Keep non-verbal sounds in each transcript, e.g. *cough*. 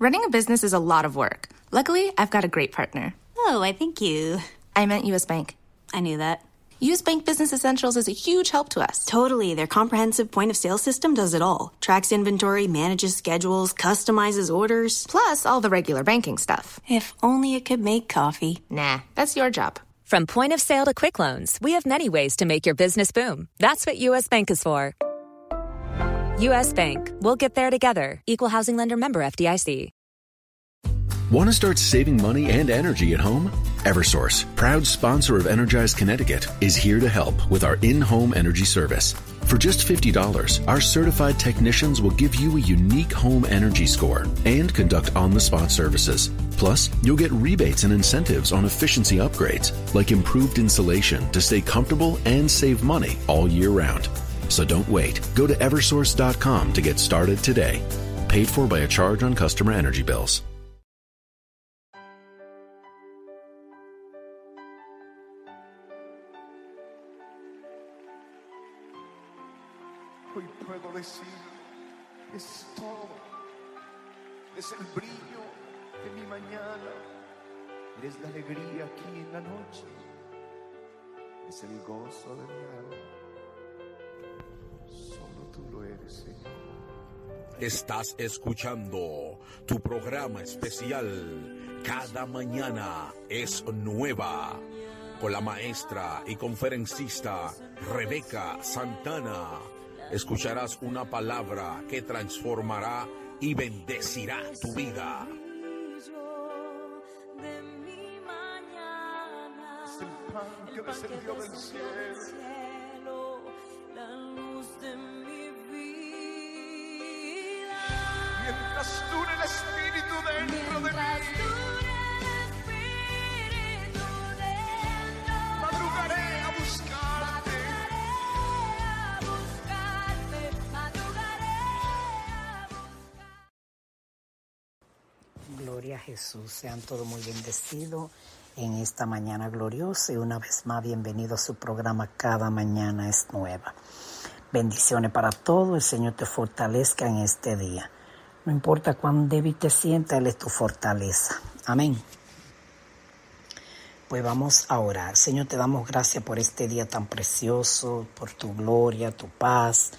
Running a business is a lot of work. Luckily, I've got a great partner. Oh, I thank you. I meant US Bank. I knew that. US Bank Business Essentials is a huge help to us. Totally. Their comprehensive point of sale system does it all tracks inventory, manages schedules, customizes orders. Plus, all the regular banking stuff. If only it could make coffee. Nah, that's your job. From point of sale to quick loans, we have many ways to make your business boom. That's what US Bank is for. US Bank. We'll get there together. Equal housing lender member FDIC. Want to start saving money and energy at home? Eversource, proud sponsor of Energize Connecticut, is here to help with our in home energy service. For just $50, our certified technicians will give you a unique home energy score and conduct on the spot services. Plus, you'll get rebates and incentives on efficiency upgrades, like improved insulation to stay comfortable and save money all year round. So don't wait. Go to eversource.com to get started today. Paid for by a charge on customer energy bills. Hoy puedo decir, es todo. Es el brillo de mi mañana. Eres la alegría aquí en la noche. Es el gozo de mi alma. Solo tú lo eres, Señor. Estás escuchando tu programa especial Cada mañana es nueva con la maestra y conferencista Rebeca Santana. Escucharás una palabra que transformará y bendecirá tu vida. Es el pan que descendió del cielo. Mientras dure el Espíritu dentro de mí. Madrugaré a buscarte. Gloria a Jesús, sean todos muy bendecidos en esta mañana gloriosa y una vez más bienvenido a su programa Cada mañana es nueva. Bendiciones para todos, el Señor te fortalezca en este día. No importa cuán débil te sientas, Él es tu fortaleza. Amén. Pues vamos a orar. Señor, te damos gracias por este día tan precioso, por tu gloria, tu paz,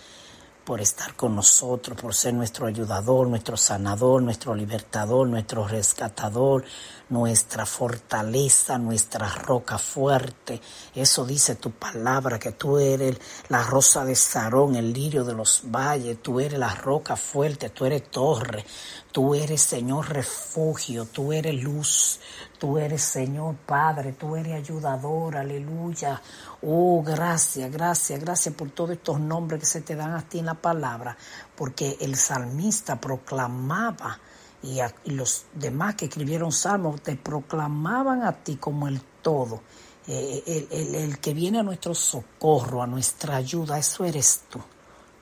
por estar con nosotros, por ser nuestro ayudador, nuestro sanador, nuestro libertador, nuestro rescatador, nuestra fortaleza, nuestra roca fuerte. Eso dice tu palabra, que tú eres la rosa de Sarón, el lirio de los valles, tú eres la roca fuerte, tú eres torre, tú eres Señor refugio, tú eres luz, tú eres Señor Padre, tú eres ayudador, aleluya. Oh, gracias, gracias, gracias por todos estos nombres que se te dan a ti en la palabra, porque el salmista proclamaba y, los demás que escribieron salmos te proclamaban a ti como el todo, eh, el, el, el que viene a nuestro socorro, a nuestra ayuda, eso eres tú.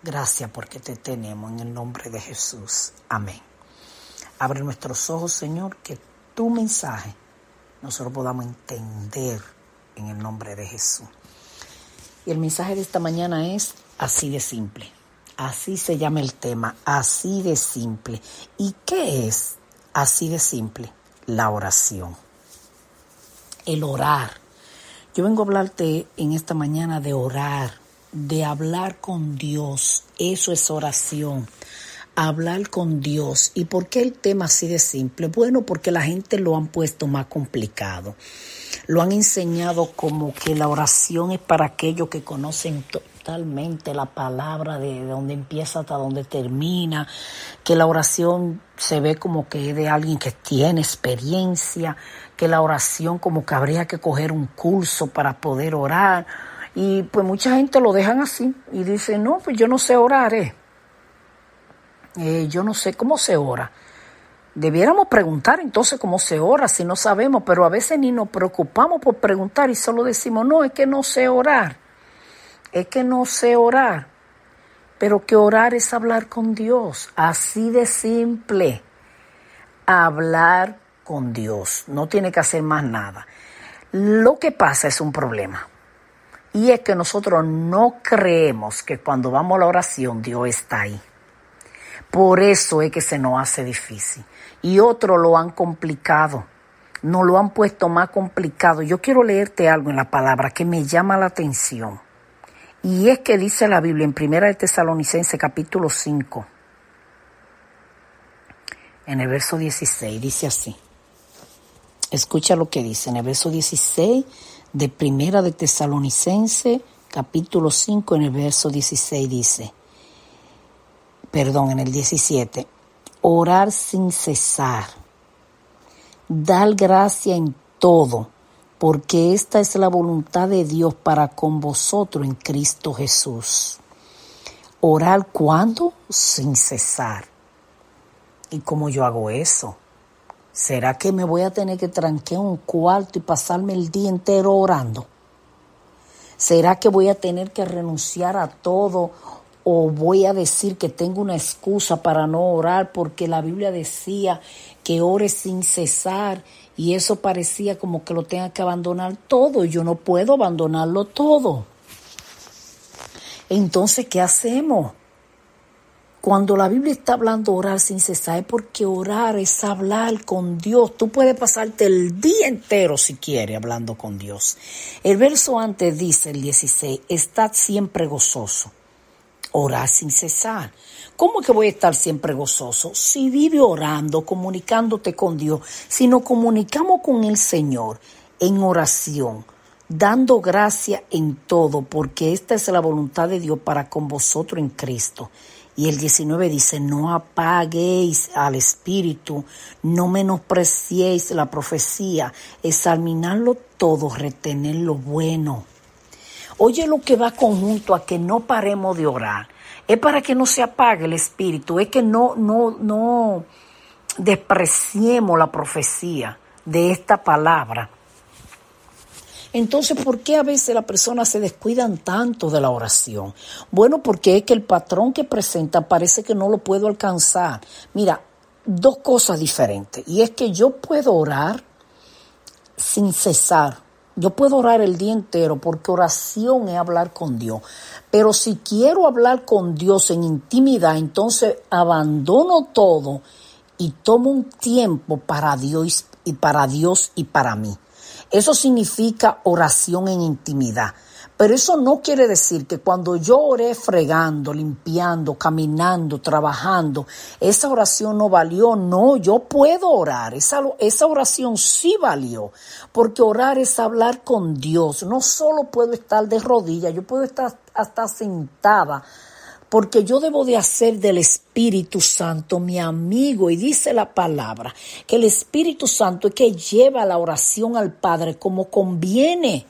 Gracias porque te tenemos en el nombre de Jesús. Amén. Abre nuestros ojos, Señor, que tu mensaje nosotros podamos entender en el nombre de Jesús. Y el mensaje de esta mañana es así de simple. Así se llama el tema, así de simple. ¿Y qué es así de simple? La oración. El orar. Yo vengo a hablarte en esta mañana de orar, de hablar con Dios. Eso es oración. Hablar con Dios. ¿Y por qué el tema así de simple? Bueno, porque la gente lo han puesto más complicado. Lo han enseñado como que la oración es para aquellos que conocen totalmente la palabra de donde empieza hasta donde termina, que la oración se ve como que es de alguien que tiene experiencia, que la oración como que habría que coger un curso para poder orar. Y pues mucha gente lo dejan así y dice, no, pues yo no sé orar. Eh. Eh, yo no sé cómo se ora. Debiéramos preguntar entonces cómo se ora si no sabemos, pero a veces ni nos preocupamos por preguntar y solo decimos, no, es que no sé orar, es que no sé orar, pero que orar es hablar con Dios, así de simple, hablar con Dios, no tiene que hacer más nada. Lo que pasa es un problema. Y es que nosotros no creemos que cuando vamos a la oración Dios está ahí. Por eso es que se nos hace difícil. Y otros lo han complicado. Nos lo han puesto más complicado. Yo quiero leerte algo en la palabra que me llama la atención. Y es que dice la Biblia en Primera de Tesalonicense capítulo 5, en el verso 16, dice así. Escucha lo que dice en el verso 16 de Primera de Tesalonicense, capítulo 5, en el verso 16 dice, perdón, en el 17, orar sin cesar, dar gracia en todo, porque esta es la voluntad de Dios para con vosotros en Cristo Jesús. Orar cuando? Sin cesar. ¿Y cómo yo hago eso? ¿Será que me voy a tener que tranquear un cuarto y pasarme el día entero orando? ¿Será que voy a tener que renunciar a todo o voy a decir que tengo una excusa para no orar porque la Biblia decía que ore sin cesar y eso parecía como que lo tenga que abandonar todo y yo no puedo abandonarlo todo? Entonces, ¿qué hacemos? Cuando la Biblia está hablando orar sin cesar es porque orar es hablar con Dios. Tú puedes pasarte el día entero si quieres hablando con Dios. El verso antes dice, el 16, estad siempre gozoso. Orar sin cesar. ¿Cómo que voy a estar siempre gozoso? Si vive orando, comunicándote con Dios, si nos comunicamos con el Señor en oración, dando gracia en todo, porque esta es la voluntad de Dios para con vosotros en Cristo. Y el 19 dice, no apaguéis al espíritu, no menospreciéis la profecía, examinarlo todo, retener lo bueno. Oye lo que va conjunto a que no paremos de orar. Es para que no se apague el espíritu, es que no, no, no despreciemos la profecía de esta palabra entonces, ¿por qué a veces las personas se descuidan tanto de la oración? Bueno, porque es que el patrón que presenta parece que no lo puedo alcanzar. Mira, dos cosas diferentes. Y es que yo puedo orar sin cesar. Yo puedo orar el día entero porque oración es hablar con Dios. Pero si quiero hablar con Dios en intimidad, entonces abandono todo y tomo un tiempo para Dios y para Dios y para mí. Eso significa oración en intimidad. Pero eso no quiere decir que cuando yo oré fregando, limpiando, caminando, trabajando, esa oración no valió. No, yo puedo orar. Esa, esa oración sí valió. Porque orar es hablar con Dios. No solo puedo estar de rodillas, yo puedo estar hasta sentada porque yo debo de hacer del Espíritu Santo mi amigo. Y dice la palabra que el Espíritu Santo es que lleva la oración al Padre como conviene.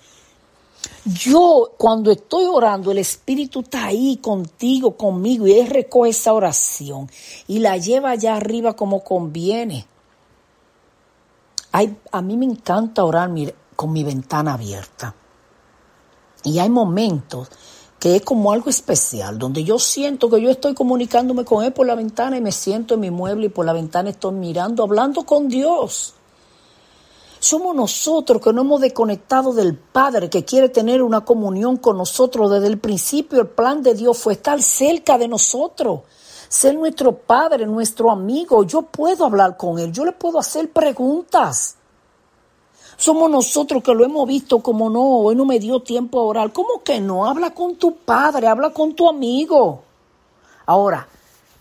Yo cuando estoy orando, el Espíritu está ahí contigo, conmigo, y Él recoge esa oración y la lleva allá arriba como conviene. a mí me encanta orar con mi ventana abierta. Y hay momentos que es como algo especial, donde yo siento que yo estoy comunicándome con Él por la ventana y me siento en mi mueble y por la ventana estoy mirando, hablando con Dios. Somos nosotros que no hemos desconectado del Padre que quiere tener una comunión con nosotros desde el principio. El plan de Dios fue estar cerca de nosotros, ser nuestro Padre, nuestro amigo. Yo puedo hablar con Él, yo le puedo hacer preguntas. Somos nosotros que lo hemos visto como no, hoy no me dio tiempo a orar. ¿Cómo que no? Habla con tu padre, habla con tu amigo. Ahora,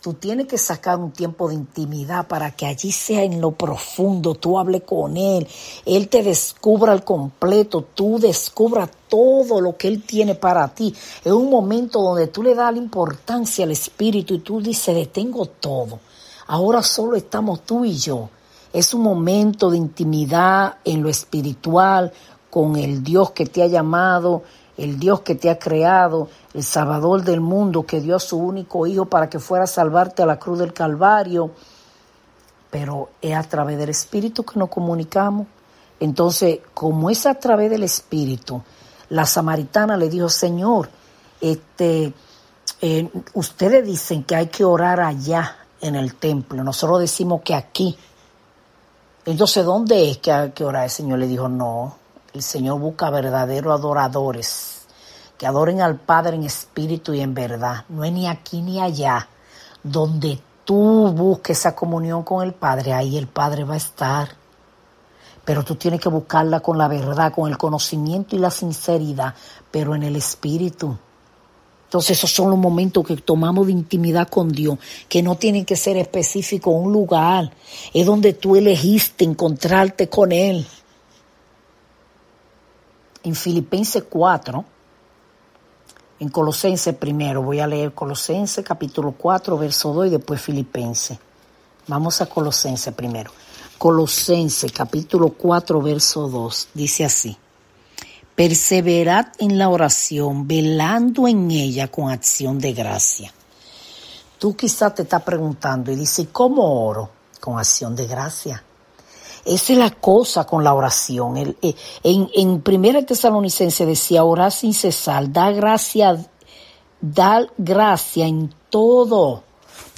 tú tienes que sacar un tiempo de intimidad para que allí sea en lo profundo, tú hables con Él, Él te descubra al completo, tú descubras todo lo que Él tiene para ti. Es un momento donde tú le das la importancia al Espíritu y tú dices, detengo todo. Ahora solo estamos tú y yo. Es un momento de intimidad en lo espiritual con el Dios que te ha llamado el Dios que te ha creado, el Salvador del mundo, que dio a su único Hijo para que fuera a salvarte a la cruz del Calvario. Pero es a través del Espíritu que nos comunicamos. Entonces, como es a través del Espíritu, la samaritana le dijo, Señor, este, eh, ustedes dicen que hay que orar allá en el templo, nosotros decimos que aquí. Entonces, ¿dónde es que hay que orar? El Señor le dijo, no, el Señor busca verdaderos adoradores, que adoren al Padre en espíritu y en verdad. No es ni aquí ni allá. Donde tú busques esa comunión con el Padre, ahí el Padre va a estar. Pero tú tienes que buscarla con la verdad, con el conocimiento y la sinceridad, pero en el espíritu. Entonces esos son los momentos que tomamos de intimidad con Dios, que no tienen que ser específicos, un lugar, es donde tú elegiste encontrarte con Él. En Filipenses 4, en Colosenses primero, voy a leer Colosenses capítulo 4, verso 2 y después Filipenses. Vamos a Colosenses primero. Colosenses capítulo 4, verso 2, dice así. Perseverad en la oración, velando en ella con acción de gracia. Tú quizás te estás preguntando y dices, ¿cómo oro? Con acción de gracia. Esa es la cosa con la oración. Eh, en, en Primera Tesalonicense decía, orar sin cesar, da gracia, da gracia en todo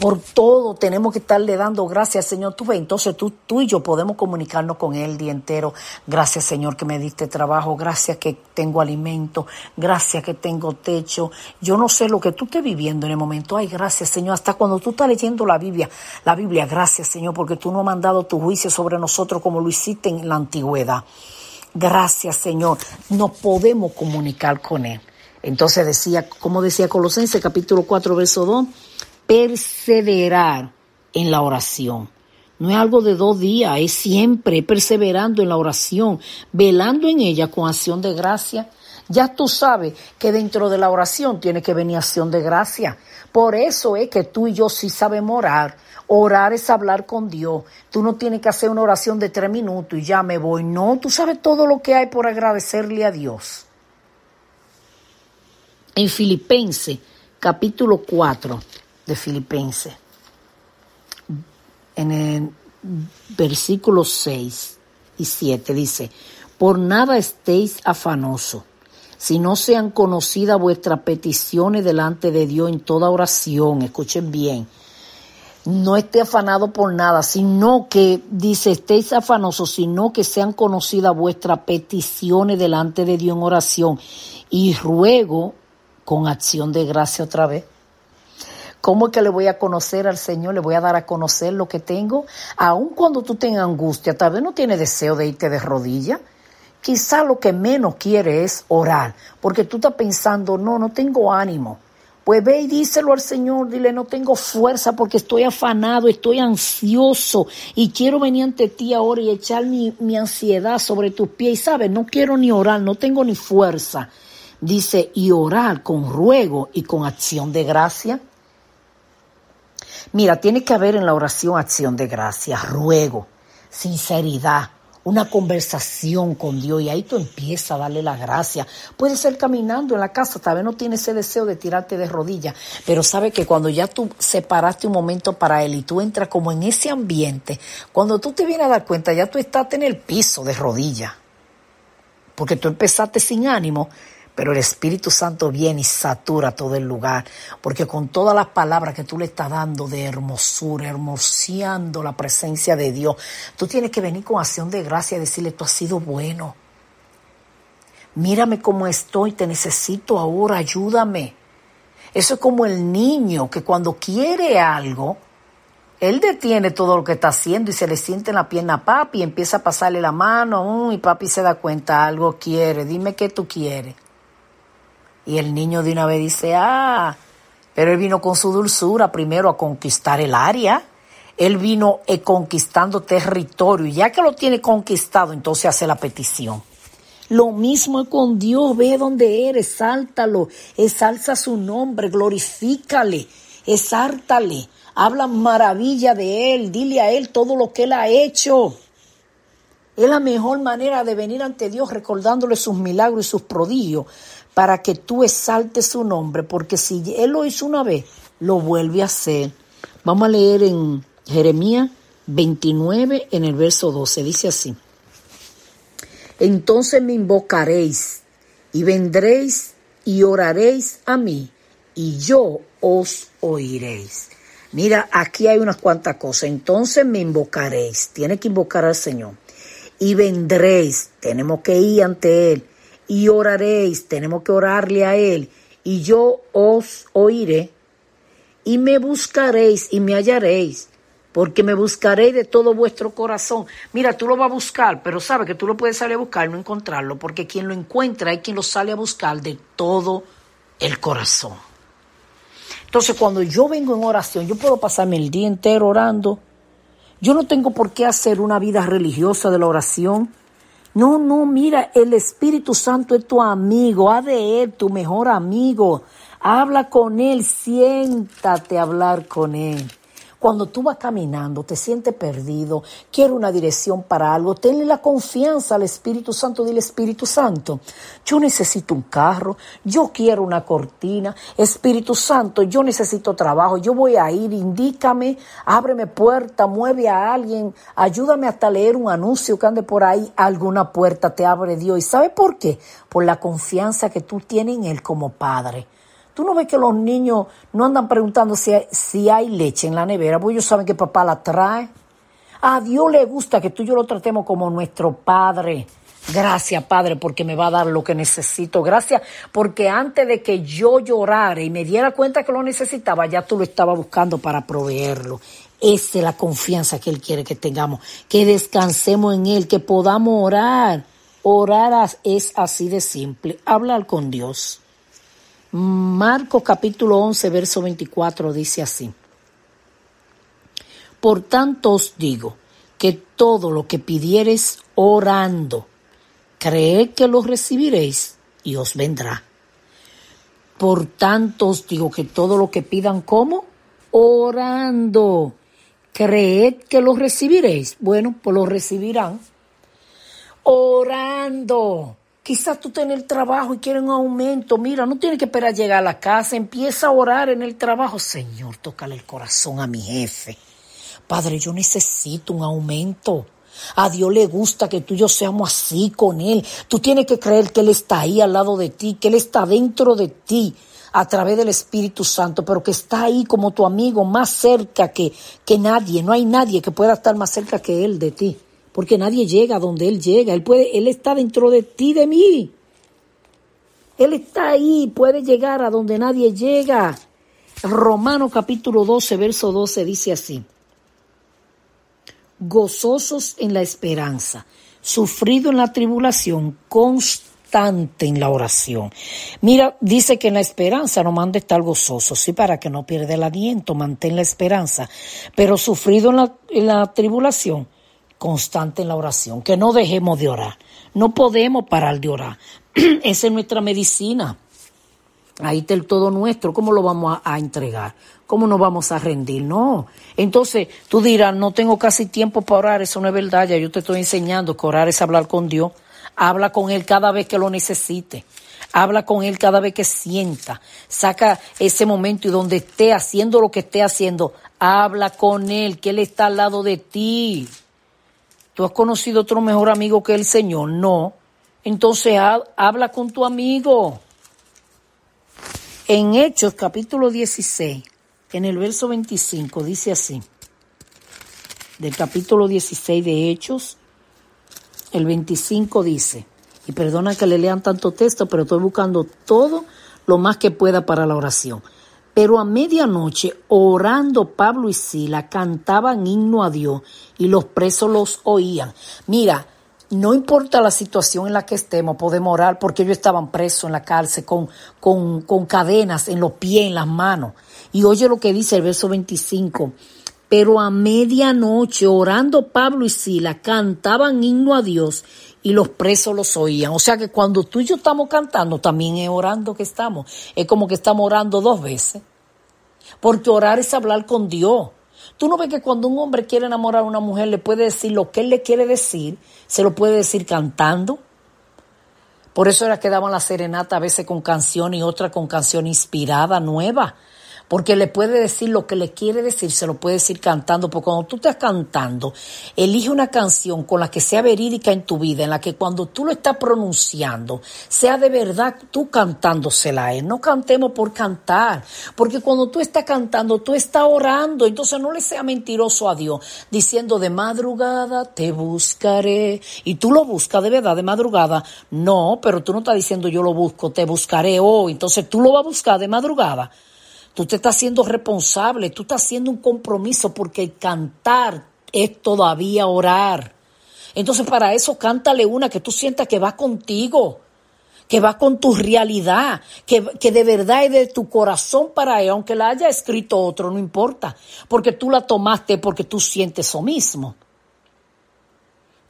por todo tenemos que estarle dando gracias, Señor. Tú ves, entonces tú, tú y yo podemos comunicarnos con Él el día entero. Gracias, Señor, que me diste trabajo. Gracias que tengo alimento. Gracias que tengo techo. Yo no sé lo que tú estés viviendo en el momento. Ay, gracias, Señor. Hasta cuando tú estás leyendo la Biblia, la Biblia, gracias, Señor, porque tú no has mandado tu juicio sobre nosotros como lo hiciste en la antigüedad. Gracias, Señor. Nos podemos comunicar con Él. Entonces decía, como decía Colosenses capítulo 4, verso 2, perseverar en la oración. No es algo de dos días, es siempre perseverando en la oración, velando en ella con acción de gracia. Ya tú sabes que dentro de la oración tiene que venir acción de gracia. Por eso es que tú y yo sí sabemos orar. Orar es hablar con Dios. Tú no tienes que hacer una oración de tres minutos y ya me voy. No, tú sabes todo lo que hay por agradecerle a Dios. En Filipenses capítulo 4, de Filipenses. En el versículo 6 y 7 dice, por nada estéis afanosos, si no sean conocidas vuestras peticiones delante de Dios en toda oración, escuchen bien, no esté afanado por nada, sino que dice, estéis afanosos, sino que sean conocidas vuestras peticiones delante de Dios en oración y ruego con acción de gracia otra vez ¿Cómo es que le voy a conocer al Señor? ¿Le voy a dar a conocer lo que tengo? Aun cuando tú tengas angustia, tal vez no tienes deseo de irte de rodillas. Quizá lo que menos quiere es orar, porque tú estás pensando, no, no tengo ánimo. Pues ve y díselo al Señor, dile, no tengo fuerza porque estoy afanado, estoy ansioso y quiero venir ante ti ahora y echar mi, mi ansiedad sobre tus pies. Y sabes, no quiero ni orar, no tengo ni fuerza. Dice, y orar con ruego y con acción de gracia. Mira, tiene que haber en la oración acción de gracia, ruego, sinceridad, una conversación con Dios y ahí tú empiezas a darle la gracia. Puede ser caminando en la casa, tal vez no tienes ese deseo de tirarte de rodillas, pero sabe que cuando ya tú separaste un momento para Él y tú entras como en ese ambiente, cuando tú te vienes a dar cuenta, ya tú estás en el piso de rodillas, porque tú empezaste sin ánimo pero el Espíritu Santo viene y satura todo el lugar, porque con todas las palabras que tú le estás dando de hermosura, hermoseando la presencia de Dios, tú tienes que venir con acción de gracia y decirle, tú has sido bueno. Mírame cómo estoy, te necesito ahora, ayúdame. Eso es como el niño que cuando quiere algo, él detiene todo lo que está haciendo y se le siente en la pierna a papi y empieza a pasarle la mano y papi se da cuenta, algo quiere, dime qué tú quieres. Y el niño de una vez dice, ah, pero él vino con su dulzura primero a conquistar el área. Él vino eh, conquistando territorio y ya que lo tiene conquistado, entonces hace la petición. Lo mismo con Dios, ve donde eres, sáltalo, exalza su nombre, glorifícale, exártale, habla maravilla de Él, dile a Él todo lo que Él ha hecho. Es la mejor manera de venir ante Dios recordándole sus milagros y sus prodigios para que tú exaltes su nombre, porque si Él lo hizo una vez, lo vuelve a hacer. Vamos a leer en Jeremías 29, en el verso 12, dice así. Entonces me invocaréis y vendréis y oraréis a mí y yo os oiréis. Mira, aquí hay unas cuantas cosas. Entonces me invocaréis. Tiene que invocar al Señor. Y vendréis. Tenemos que ir ante Él. Y oraréis. Tenemos que orarle a Él. Y yo os oiré. Y me buscaréis y me hallaréis. Porque me buscaréis de todo vuestro corazón. Mira, tú lo vas a buscar, pero sabes que tú lo puedes salir a buscar y no encontrarlo. Porque quien lo encuentra es quien lo sale a buscar de todo el corazón. Entonces, cuando yo vengo en oración, yo puedo pasarme el día entero orando. Yo no tengo por qué hacer una vida religiosa de la oración. No, no, mira, el Espíritu Santo es tu amigo, haz de él tu mejor amigo. Habla con él, siéntate a hablar con él. Cuando tú vas caminando, te sientes perdido, quiero una dirección para algo, tenle la confianza al Espíritu Santo, dile Espíritu Santo, yo necesito un carro, yo quiero una cortina, Espíritu Santo, yo necesito trabajo, yo voy a ir, indícame, ábreme puerta, mueve a alguien, ayúdame hasta leer un anuncio que ande por ahí, alguna puerta te abre Dios. ¿Y sabe por qué? Por la confianza que tú tienes en Él como Padre. Tú no ves que los niños no andan preguntando si hay, leche en la nevera, porque ellos saben que papá la trae. A Dios le gusta que tú y yo lo tratemos como nuestro Padre. Gracias, Padre, porque me va a dar lo que necesito. Gracias, porque antes de que yo llorara y me diera cuenta que lo necesitaba, ya tú lo estabas buscando para proveerlo. Esa es la confianza que Él quiere que tengamos, que descansemos en Él, que podamos orar. Orar es así de simple, hablar con Dios. Marcos capítulo 11, verso 24 dice así. Por tanto os digo que todo lo que pidiereis orando, creed que lo recibiréis y os vendrá. Por tanto os digo que todo lo que pidan como orando, creed que lo recibiréis. Bueno, pues lo recibirán orando. Quizás tú tienes el trabajo y quieres un aumento. Mira, no tienes que esperar llegar a la casa. Empieza a orar en el trabajo. Señor, tócale el corazón a mi jefe. Padre, yo necesito un aumento. A Dios le gusta que tú yo seamos así con Él. Tú tienes que creer que Él está ahí al lado de ti, que Él está dentro de ti a través del Espíritu Santo, pero que está ahí como tu amigo, más cerca que, que nadie. No hay nadie que pueda estar más cerca que Él de ti porque nadie llega donde Él llega. Él, puede, él está dentro de ti, de mí. Él está ahí, puede llegar a donde nadie llega. Romano capítulo 12, verso 12 dice así. Gozosos en la esperanza, sufrido en la tribulación, constante en la oración. Mira, dice que en la esperanza no manda estar gozoso, sí, para que no pierda el aliento, mantén la esperanza. Pero sufrido en la, en la tribulación, constante en la oración, que no dejemos de orar. No podemos parar de orar. *clears throat* Esa es nuestra medicina. Ahí está el todo nuestro. ¿Cómo lo vamos a, entregar? ¿Cómo nos vamos a rendir? No. Entonces tú dirás, no tengo casi tiempo para orar. Eso no es verdad. Ya yo te estoy enseñando que orar es hablar con Dios. Habla con Él cada vez que lo necesite. Habla con Él cada vez que sienta. Saca ese momento y donde esté haciendo lo que esté haciendo, habla con Él, que Él está al lado de ti. ¿Tú has conocido otro mejor amigo que el Señor? No. Entonces habla con tu amigo. En Hechos capítulo 16, en el verso 25, dice así. Del capítulo 16 de Hechos, el 25 dice, y perdona que le lean tanto texto, pero estoy buscando todo lo más que pueda para la oración. Pero a medianoche, orando Pablo y Sila, cantaban himno a Dios y los presos los oían. Mira, no importa la situación en la que estemos, podemos orar porque ellos estaban presos en la cárcel con, con, con cadenas en los pies, en las manos. Y oye lo que dice el verso 25. Pero a medianoche, orando Pablo y Sila, cantaban himno a Dios y los presos los oían. O sea que cuando tú y yo estamos cantando, también es orando que estamos. Es como que estamos orando dos veces. Porque orar es hablar con Dios. Tú no ves que cuando un hombre quiere enamorar a una mujer le puede decir lo que él le quiere decir, se lo puede decir cantando. Por eso era que daban la serenata a veces con canción y otra con canción inspirada, nueva porque le puede decir lo que le quiere decir, se lo puede decir cantando, porque cuando tú estás cantando, elige una canción con la que sea verídica en tu vida, en la que cuando tú lo estás pronunciando, sea de verdad tú cantándosela a él. No cantemos por cantar, porque cuando tú estás cantando, tú estás orando, entonces no le sea mentiroso a Dios, diciendo de madrugada te buscaré, y tú lo buscas de verdad de madrugada. No, pero tú no estás diciendo yo lo busco, te buscaré hoy, entonces tú lo vas a buscar de madrugada. Tú te estás haciendo responsable, tú estás haciendo un compromiso porque cantar es todavía orar. Entonces para eso cántale una que tú sientas que va contigo, que va con tu realidad, que, que de verdad es de tu corazón para él, aunque la haya escrito otro, no importa, porque tú la tomaste porque tú sientes eso mismo.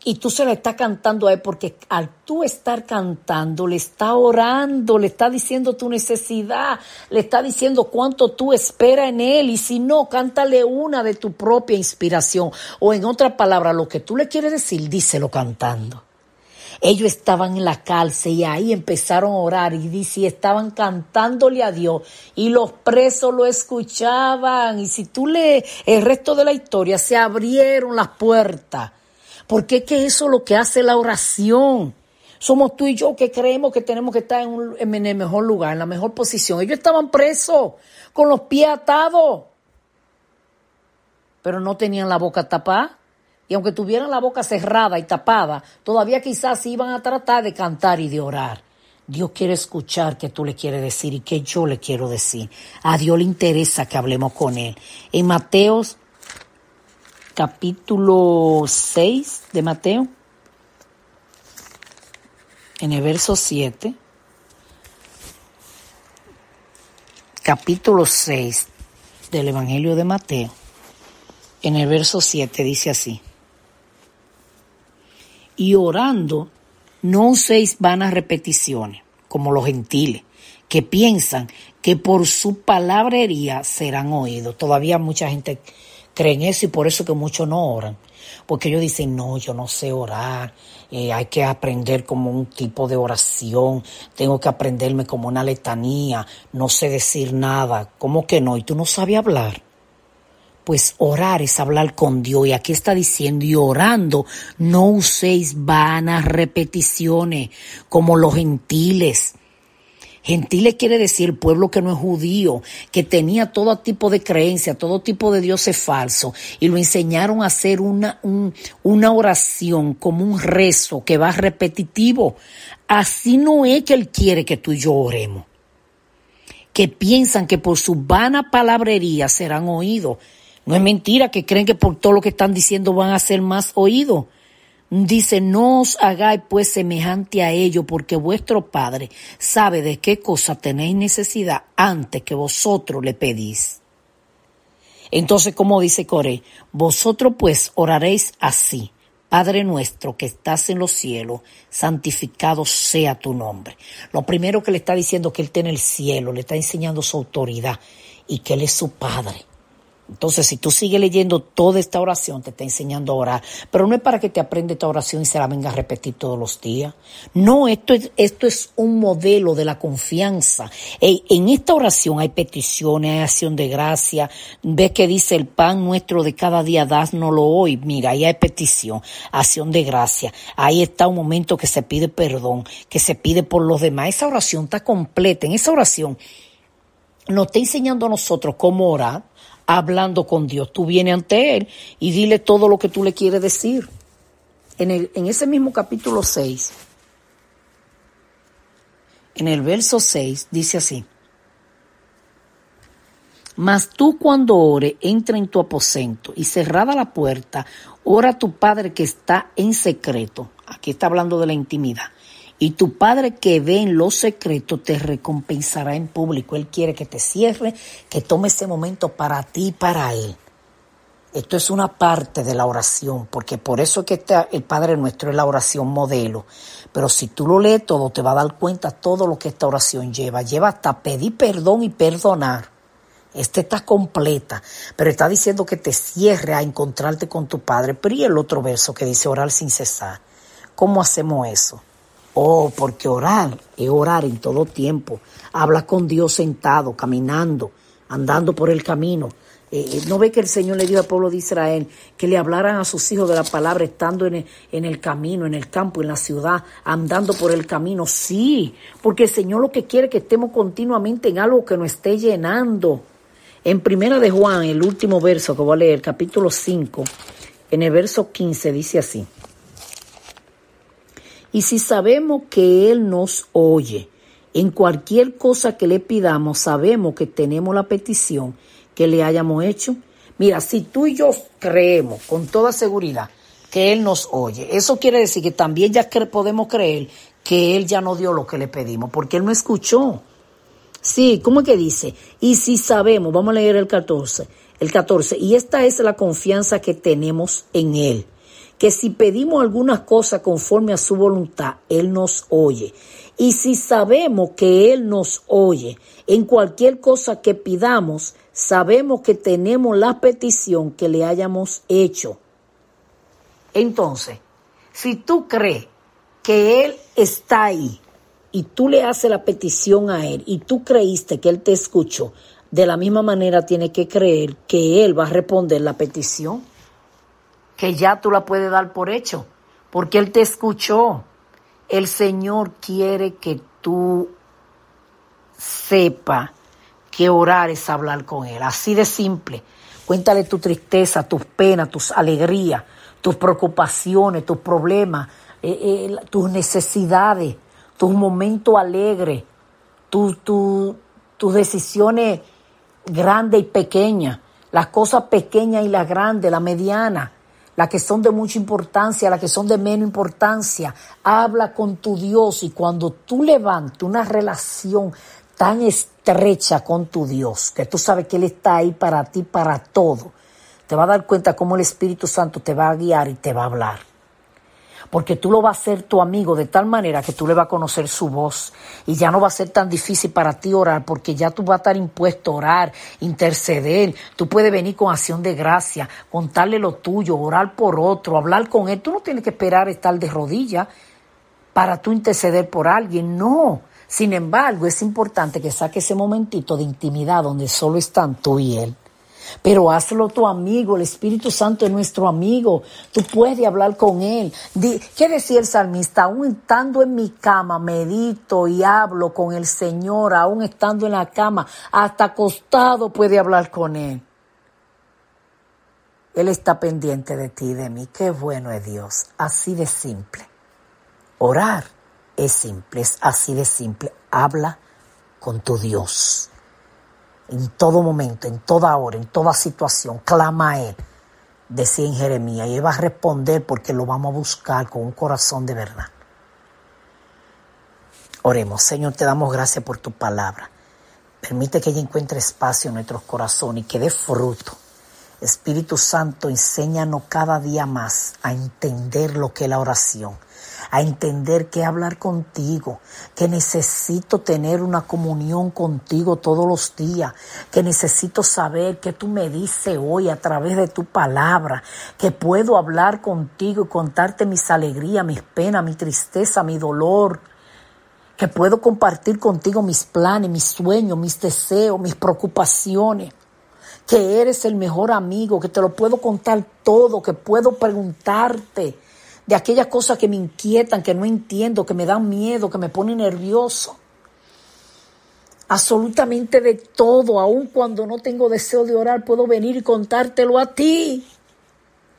Y tú se la estás cantando a él porque al tú estar cantando, le está orando, le está diciendo tu necesidad, le está diciendo cuánto tú esperas en él. Y si no, cántale una de tu propia inspiración. O en otra palabra, lo que tú le quieres decir, díselo cantando. Ellos estaban en la cárcel y ahí empezaron a orar y dice, estaban cantándole a Dios y los presos lo escuchaban. Y si tú lees el resto de la historia, se abrieron las puertas porque es que eso es lo que hace la oración. Somos tú y yo que creemos que tenemos que estar en, el mejor lugar, en la mejor posición. Ellos estaban presos, con los pies atados, pero no tenían la boca tapada. Y aunque tuvieran la boca cerrada y tapada, todavía quizás iban a tratar de cantar y de orar. Dios quiere escuchar qué tú le quieres decir y qué yo le quiero decir. A Dios le interesa que hablemos con Él. En Mateos capítulo 6 de Mateo, en el verso 7, capítulo 6 del Evangelio de Mateo, en el verso 7 dice así, y orando no uséis vanas repeticiones, como los gentiles, que piensan que por su palabrería serán oídos. Todavía mucha gente creen eso y por eso que muchos no oran. Porque ellos dicen, no, yo no sé orar, eh, hay que aprender como un tipo de oración, tengo que aprenderme como una letanía, no sé decir nada, ¿cómo que no? ¿Y tú no sabes hablar? Pues orar es hablar con Dios y aquí está diciendo, y orando no uséis vanas repeticiones como los gentiles Gentiles quiere decir pueblo que no es judío, que tenía todo tipo de creencia, todo tipo de dioses falsos, y lo enseñaron a hacer una, una oración como un rezo que va repetitivo. Así no es que Él quiere que tú y yo oremos. Que piensan que por su vana palabrería serán oídos. No es mentira que creen que por todo lo que están diciendo van a ser más oídos. Dice, no os hagáis pues semejante a ello, porque vuestro Padre sabe de qué cosa tenéis necesidad antes que vosotros le pedís. Entonces, como dice Coré, vosotros pues oraréis así. Padre nuestro que estás en los cielos, santificado sea tu nombre. Lo primero que le está diciendo que Él está en el cielo, le está enseñando su autoridad y que Él es su Padre. Entonces, si tú sigues leyendo toda esta oración, te está enseñando a orar. Pero no es para que te aprenda esta oración y se la venga a repetir todos los días. No, esto es, esto es un modelo de la confianza. en esta oración hay peticiones, hay acción de gracia. Ves que dice el pan nuestro de cada día, dásnoslo hoy. Mira, ahí hay petición, acción de gracia. Ahí está un momento que se pide perdón, que se pide por los demás. Esa oración está completa. En esa oración nos está enseñando a nosotros cómo orar hablando con Dios. Tú vienes ante Él y dile todo lo que tú le quieres decir. En, el, en ese mismo capítulo 6, en el verso 6, dice así. Mas tú cuando ore, entra en tu aposento y cerrada la puerta, ora a tu Padre que está en secreto. Aquí está hablando de la intimidad. Y tu Padre que ve en lo secreto te recompensará en público. Él quiere que te cierre, que tome ese momento para ti y para Él. Esto es una parte de la oración, porque por eso es que el Padre nuestro es la oración modelo. Pero si tú lo lees todo, te va a dar cuenta todo lo que esta oración lleva. Lleva hasta pedir perdón y perdonar. Esta está completa, pero está diciendo que te cierre a encontrarte con tu Padre. Pero y el otro verso que dice orar sin cesar. ¿Cómo hacemos eso? Oh, porque orar es orar en todo tiempo. Habla con Dios sentado, caminando, andando por el camino. Eh, eh, ¿No ve que el Señor le dijo al pueblo de Israel que le hablaran a sus hijos de la palabra estando en el, camino, en el campo, en la ciudad, andando por el camino? Sí, porque el Señor lo que quiere es que estemos continuamente en algo que nos esté llenando. En primera de Juan, el último verso que voy a leer, capítulo 5, en el verso 15 dice así. Y si sabemos que Él nos oye, en cualquier cosa que le pidamos, sabemos que tenemos la petición que le hayamos hecho. Mira, si tú y yo creemos con toda seguridad que Él nos oye, eso quiere decir que también ya podemos creer que Él ya no dio lo que le pedimos, porque Él no escuchó. Sí, ¿cómo es que dice? Y si sabemos, vamos a leer el 14, el 14, y esta es la confianza que tenemos en Él, que si pedimos alguna cosa conforme a su voluntad, Él nos oye. Y si sabemos que Él nos oye en cualquier cosa que pidamos, sabemos que tenemos la petición que le hayamos hecho. Entonces, si tú crees que Él está ahí y tú le haces la petición a Él y tú creíste que Él te escuchó, de la misma manera tienes que creer que Él va a responder la petición, que ya tú la puedes dar por hecho, porque Él te escuchó. El Señor quiere que tú sepa que orar es hablar con Él. Así de simple. Cuéntale tu tristeza, tus penas, tus alegrías, tus preocupaciones, tus problemas, eh, eh, tus necesidades, tus momentos alegres, tus decisiones grandes y pequeñas, las cosas pequeñas y las grandes, las medianas las que son de mucha importancia, las que son de menos importancia. Habla con tu Dios y cuando tú levantes una relación tan estrecha con tu Dios, que tú sabes que Él está ahí para ti, para todo, te va a dar cuenta cómo el Espíritu Santo te va a guiar y te va a hablar porque tú lo vas a ser tu amigo de tal manera que tú le vas a conocer su voz. Y ya no va a ser tan difícil para ti orar porque ya tú vas a estar impuesto a orar, interceder, tú puedes venir con acción de gracia, contarle lo tuyo, orar por otro, hablar con él, tú no tienes que esperar estar de rodillas para tú interceder por alguien, no. Sin embargo, es importante que saque ese momentito de intimidad donde solo están tú y él pero hazlo tu amigo, el Espíritu Santo es nuestro amigo, tú puedes hablar con él. ¿Qué decía el salmista? Aún estando en mi cama, medito y hablo con el Señor, aún estando en la cama, hasta acostado puede hablar con él. Él está pendiente de ti y de mí. Qué bueno es Dios. Así de simple. Orar es simple, es así de simple. Habla con tu Dios en todo momento, en toda hora, en toda situación, clama a Él, decía en Jeremías, y Él va a responder porque lo vamos a buscar con un corazón de verdad. Oremos, Señor, te damos gracias por tu palabra. Permite que ella encuentre espacio en nuestros corazones y que dé fruto. Espíritu Santo, enséñanos cada día más a entender lo que es la oración a entender que hablar contigo, que necesito tener una comunión contigo todos los días, que necesito saber que tú me dices hoy a través de tu palabra, que puedo hablar contigo y contarte mis alegrías, mis penas, mi tristeza, mi dolor, que puedo compartir contigo mis planes, mis sueños, mis deseos, mis preocupaciones que eres el mejor amigo, que te lo puedo contar todo, que puedo preguntarte de aquellas cosas que me inquietan, que no entiendo, que me dan miedo, que me ponen nervioso. Absolutamente de todo, aun cuando no tengo deseo de orar, puedo venir y contártelo a ti.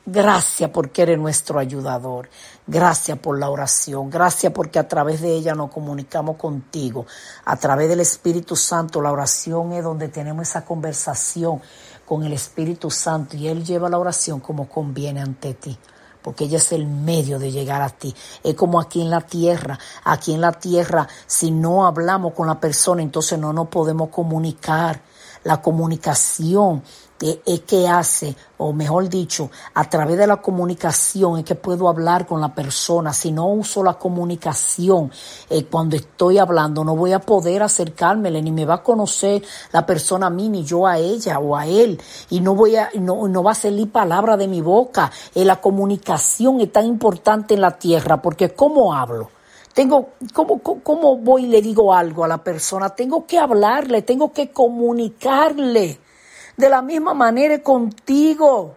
Gracias porque eres nuestro ayudador. Gracias por la oración. Gracias porque a través de ella nos comunicamos contigo. A través del Espíritu Santo, la oración es donde tenemos esa conversación con el Espíritu Santo y Él lleva la oración como conviene ante ti porque ella es el medio de llegar a ti. Es como aquí en la tierra. Aquí en la tierra, si no hablamos con la persona, entonces no nos podemos comunicar. La comunicación es que hace, o mejor dicho, a través de la comunicación es que puedo hablar con la persona. Si no uso la comunicación eh, cuando estoy hablando, no voy a poder acercármele, ni me va a conocer la persona a mí, ni yo a ella o a él. Y no voy a, no, no va a salir palabra de mi boca. Eh, la comunicación es tan importante en la tierra, porque ¿cómo hablo? Tengo, ¿cómo, ¿Cómo voy y le digo algo a la persona? Tengo que hablarle, tengo que comunicarle. De la misma manera contigo.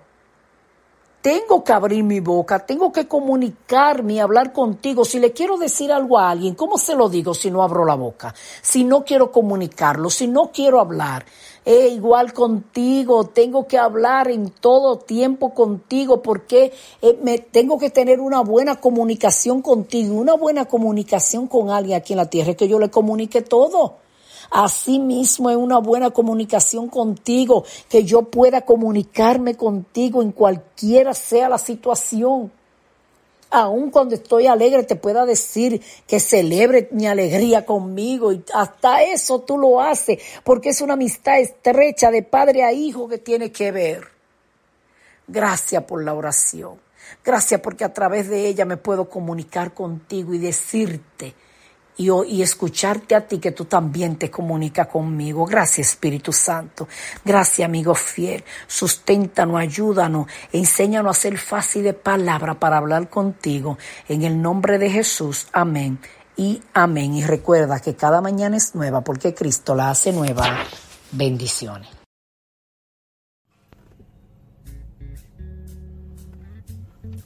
Tengo que abrir mi boca, tengo que comunicarme y hablar contigo. Si le quiero decir algo a alguien, ¿cómo se lo digo si no abro la boca? Si no quiero comunicarlo, si no quiero hablar. Eh, igual contigo, tengo que hablar en todo tiempo contigo porque eh, me, tengo que tener una buena comunicación contigo, una buena comunicación con alguien aquí en la tierra, que yo le comunique todo. Asimismo, es una buena comunicación contigo, que yo pueda comunicarme contigo en cualquiera sea la situación. Aun cuando estoy alegre, te pueda decir que celebre mi alegría conmigo. Y hasta eso tú lo haces, porque es una amistad estrecha de padre a hijo que tiene que ver. Gracias por la oración. Gracias porque a través de ella me puedo comunicar contigo y decirte y, escucharte a ti que tú también te comunicas conmigo. Gracias Espíritu Santo. Gracias amigo fiel. Susténtanos, ayúdanos, enséñanos a ser fácil de palabra para hablar contigo. En el nombre de Jesús. Amén. Y amén. Y recuerda que cada mañana es nueva porque Cristo la hace nueva. Bendiciones.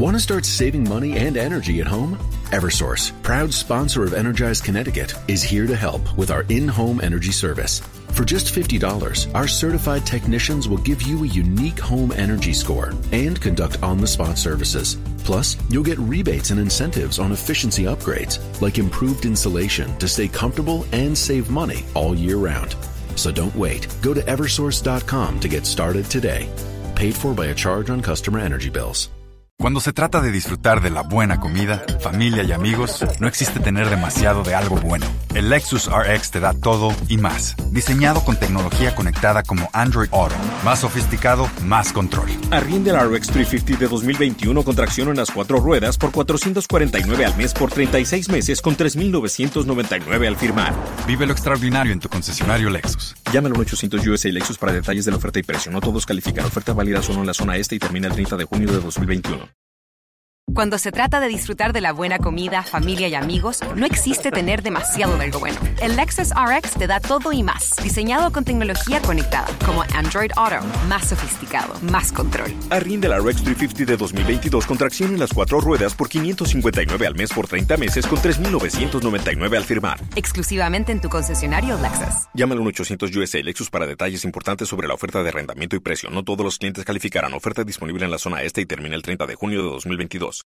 Want to start saving money and energy at home? Eversource, proud sponsor of Energize Connecticut, is here to help with our in home energy service. For just $50, our certified technicians will give you a unique home energy score and conduct on the spot services. Plus, you'll get rebates and incentives on efficiency upgrades, like improved insulation to stay comfortable and save money all year round. So don't wait. Go to eversource.com to get started today. Paid for by a charge on customer energy bills. Cuando se trata de disfrutar de la buena comida, familia y amigos, no existe tener demasiado de algo bueno. El Lexus RX te da todo y más. Diseñado con tecnología conectada como Android Auto. Más sofisticado, más control. Arriende el RX 350 de 2021 con tracción en las cuatro ruedas por 449 al mes por 36 meses con 3,999 al firmar. Vive lo extraordinario en tu concesionario Lexus. Llámalo al 800 USA Lexus para detalles de la oferta y precio. No todos califican. Oferta válida solo en la zona este y termina el 30 de junio de 2021. Cuando se trata de disfrutar de la buena comida, familia y amigos, no existe tener demasiado de algo bueno. El Lexus RX te da todo y más, diseñado con tecnología conectada, como Android Auto, más sofisticado, más control. Arriende el RX 350 de 2022 con tracción en las cuatro ruedas por 559 al mes por 30 meses con 3,999 al firmar. Exclusivamente en tu concesionario Lexus. Llámalo al 800 USA Lexus para detalles importantes sobre la oferta de arrendamiento y precio. No todos los clientes calificarán. Oferta disponible en la zona este y termina el 30 de junio de 2022.